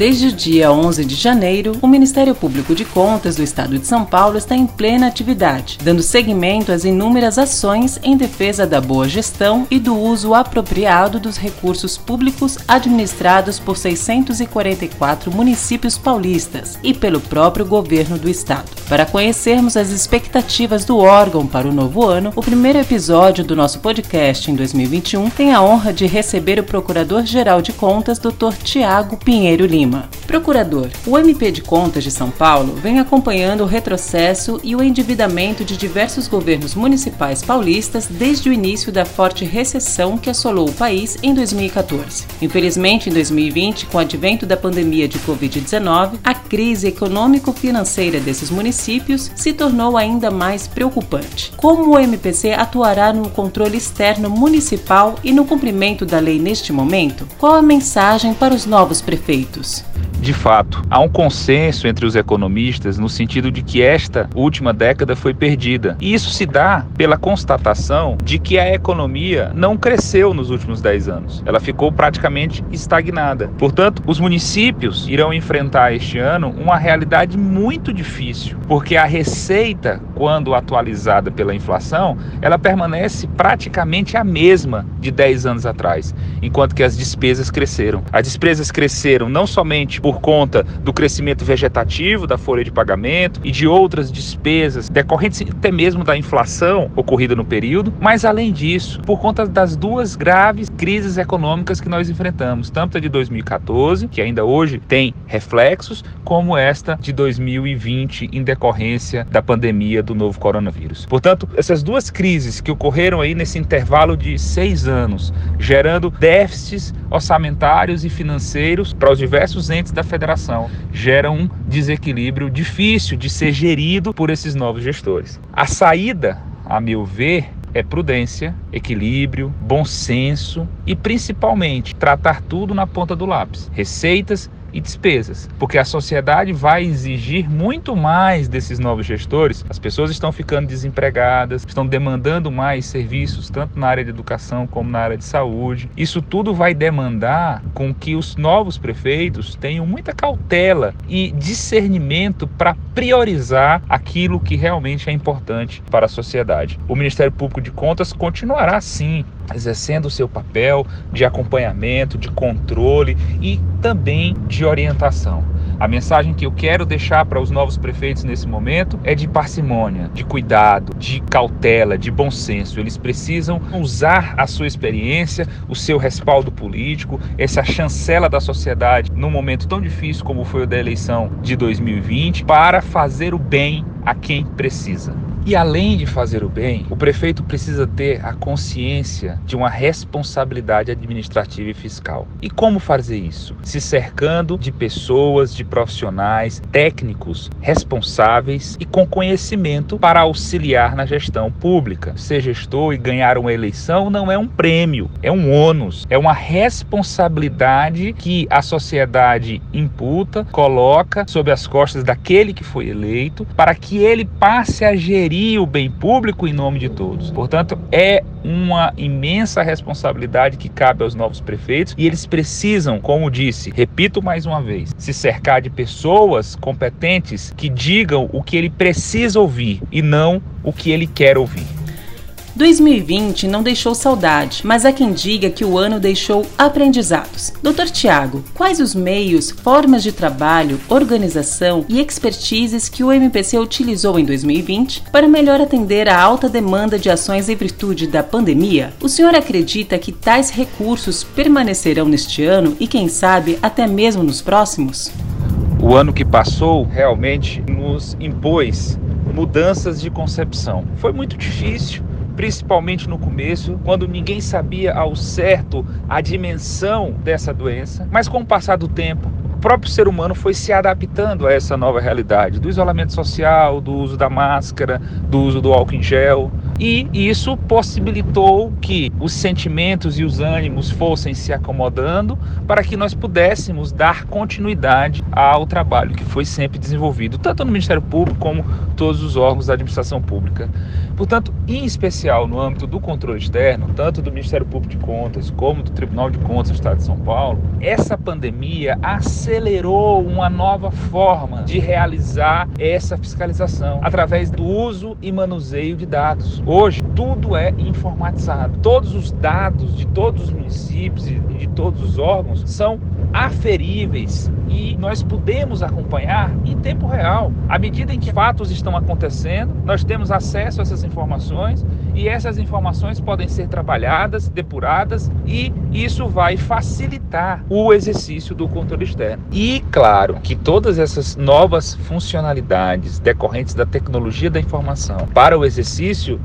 Desde o dia 11 de janeiro, o Ministério Público de Contas do Estado de São Paulo está em plena atividade, dando seguimento às inúmeras ações em defesa da boa gestão e do uso apropriado dos recursos públicos administrados por 644 municípios paulistas e pelo próprio governo do Estado. Para conhecermos as expectativas do órgão para o novo ano, o primeiro episódio do nosso podcast em 2021 tem a honra de receber o Procurador-Geral de Contas, Dr. Tiago Pinheiro Lima. Lima. Procurador, o MP de Contas de São Paulo vem acompanhando o retrocesso e o endividamento de diversos governos municipais paulistas desde o início da forte recessão que assolou o país em 2014. Infelizmente, em 2020, com o advento da pandemia de Covid-19, a crise econômico-financeira desses municípios se tornou ainda mais preocupante. Como o MPC atuará no controle externo municipal e no cumprimento da lei neste momento? Qual a mensagem para os novos prefeitos? De fato, há um consenso entre os economistas no sentido de que esta última década foi perdida. E isso se dá pela constatação de que a economia não cresceu nos últimos 10 anos. Ela ficou praticamente estagnada. Portanto, os municípios irão enfrentar este ano uma realidade muito difícil, porque a receita, quando atualizada pela inflação, ela permanece praticamente a mesma de 10 anos atrás, enquanto que as despesas cresceram. As despesas cresceram não somente por por conta do crescimento vegetativo da folha de pagamento e de outras despesas decorrentes até mesmo da inflação ocorrida no período, mas além disso, por conta das duas graves crises econômicas que nós enfrentamos, tanto a de 2014, que ainda hoje tem reflexos, como esta de 2020 em decorrência da pandemia do novo coronavírus. Portanto, essas duas crises que ocorreram aí nesse intervalo de seis anos, gerando déficits orçamentários e financeiros para os diversos entes da da federação gera um desequilíbrio difícil de ser gerido por esses novos gestores. A saída, a meu ver, é prudência, equilíbrio, bom senso e principalmente tratar tudo na ponta do lápis. Receitas e despesas, porque a sociedade vai exigir muito mais desses novos gestores. As pessoas estão ficando desempregadas, estão demandando mais serviços, tanto na área de educação como na área de saúde. Isso tudo vai demandar com que os novos prefeitos tenham muita cautela e discernimento para priorizar aquilo que realmente é importante para a sociedade. O Ministério Público de Contas continuará sim exercendo o seu papel de acompanhamento, de controle e também de orientação. A mensagem que eu quero deixar para os novos prefeitos nesse momento é de parcimônia, de cuidado, de cautela, de bom senso. Eles precisam usar a sua experiência, o seu respaldo político, essa chancela da sociedade num momento tão difícil como foi o da eleição de 2020, para fazer o bem a quem precisa. E além de fazer o bem, o prefeito precisa ter a consciência de uma responsabilidade administrativa e fiscal. E como fazer isso? Se cercando de pessoas, de profissionais, técnicos responsáveis e com conhecimento para auxiliar na gestão pública. Ser gestor e ganhar uma eleição não é um prêmio, é um ônus, é uma responsabilidade que a sociedade imputa, coloca sobre as costas daquele que foi eleito, para que ele passe a gerir o bem público em nome de todos. Portanto, é uma imensa responsabilidade que cabe aos novos prefeitos e eles precisam, como disse, repito mais uma vez, se cercar de pessoas competentes que digam o que ele precisa ouvir e não o que ele quer ouvir. 2020 não deixou saudade, mas há quem diga que o ano deixou aprendizados. Dr. Tiago, quais os meios, formas de trabalho, organização e expertises que o MPC utilizou em 2020 para melhor atender à alta demanda de ações em virtude da pandemia? O senhor acredita que tais recursos permanecerão neste ano e, quem sabe, até mesmo nos próximos? O ano que passou realmente nos impôs mudanças de concepção. Foi muito difícil principalmente no começo, quando ninguém sabia ao certo a dimensão dessa doença, mas com o passar do tempo, o próprio ser humano foi se adaptando a essa nova realidade do isolamento social, do uso da máscara, do uso do álcool em gel. E isso possibilitou que os sentimentos e os ânimos fossem se acomodando para que nós pudéssemos dar continuidade ao trabalho que foi sempre desenvolvido, tanto no Ministério Público como todos os órgãos da administração pública. Portanto, em especial no âmbito do controle externo, tanto do Ministério Público de Contas como do Tribunal de Contas do Estado de São Paulo, essa pandemia acelerou uma nova forma de realizar essa fiscalização através do uso e manuseio de dados. Hoje, tudo é informatizado. Todos os dados de todos os municípios e de todos os órgãos são aferíveis e nós podemos acompanhar em tempo real. À medida em que fatos estão acontecendo, nós temos acesso a essas informações e essas informações podem ser trabalhadas, depuradas e isso vai facilitar o exercício do controle externo. E claro que todas essas novas funcionalidades decorrentes da tecnologia da informação para o exercício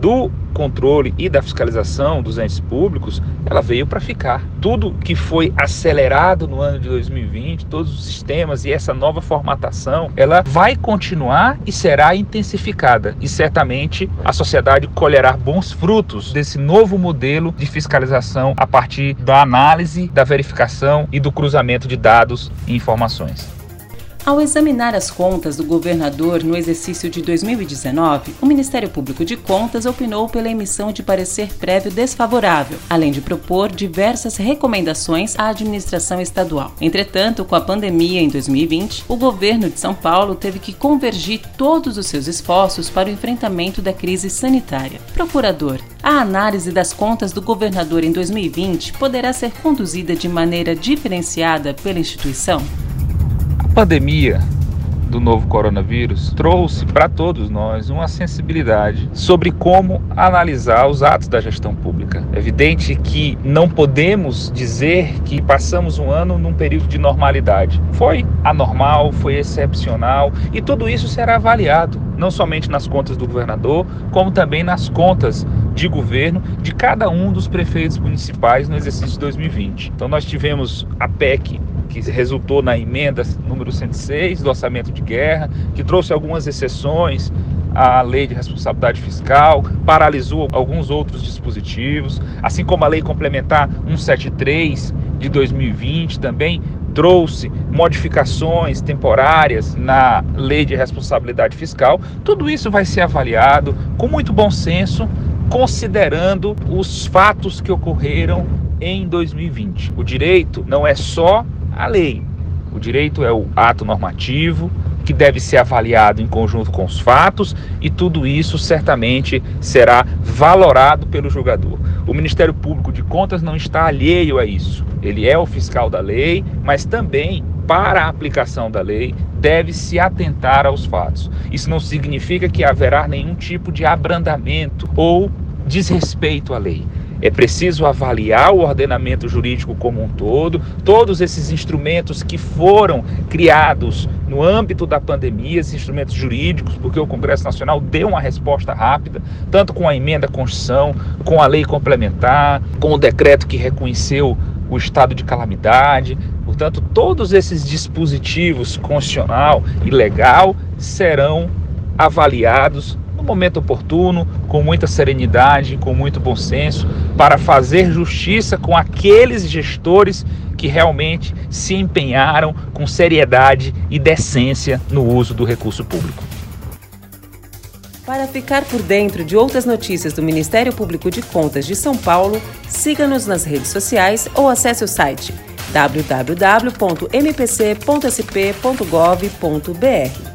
do controle e da fiscalização dos entes públicos, ela veio para ficar. Tudo que foi acelerado no ano de 2020, todos os sistemas e essa nova formatação, ela vai continuar e será intensificada. E certamente a sociedade colherá bons frutos desse novo modelo de fiscalização a partir da análise, da verificação e do cruzamento de dados e informações. Ao examinar as contas do governador no exercício de 2019, o Ministério Público de Contas opinou pela emissão de parecer prévio desfavorável, além de propor diversas recomendações à administração estadual. Entretanto, com a pandemia em 2020, o governo de São Paulo teve que convergir todos os seus esforços para o enfrentamento da crise sanitária. Procurador, a análise das contas do governador em 2020 poderá ser conduzida de maneira diferenciada pela instituição? Pandemia do novo coronavírus trouxe para todos nós uma sensibilidade sobre como analisar os atos da gestão pública. É evidente que não podemos dizer que passamos um ano num período de normalidade. Foi anormal, foi excepcional e tudo isso será avaliado, não somente nas contas do governador, como também nas contas de governo de cada um dos prefeitos municipais no exercício de 2020. Então nós tivemos a PEC que resultou na emenda número 106 do orçamento de guerra, que trouxe algumas exceções à lei de responsabilidade fiscal, paralisou alguns outros dispositivos, assim como a lei complementar 173 de 2020 também trouxe modificações temporárias na lei de responsabilidade fiscal. Tudo isso vai ser avaliado com muito bom senso, considerando os fatos que ocorreram em 2020. O direito não é só a lei. O direito é o ato normativo que deve ser avaliado em conjunto com os fatos e tudo isso certamente será valorado pelo julgador. O Ministério Público de Contas não está alheio a isso. Ele é o fiscal da lei, mas também para a aplicação da lei deve se atentar aos fatos. Isso não significa que haverá nenhum tipo de abrandamento ou desrespeito à lei. É preciso avaliar o ordenamento jurídico como um todo, todos esses instrumentos que foram criados no âmbito da pandemia, esses instrumentos jurídicos, porque o Congresso Nacional deu uma resposta rápida, tanto com a emenda à Constituição, com a lei complementar, com o decreto que reconheceu o estado de calamidade. Portanto, todos esses dispositivos constitucional e legal serão avaliados no momento oportuno, com muita serenidade, com muito bom senso, para fazer justiça com aqueles gestores que realmente se empenharam com seriedade e decência no uso do recurso público. Para ficar por dentro de outras notícias do Ministério Público de Contas de São Paulo, siga-nos nas redes sociais ou acesse o site www.mpc.sp.gov.br.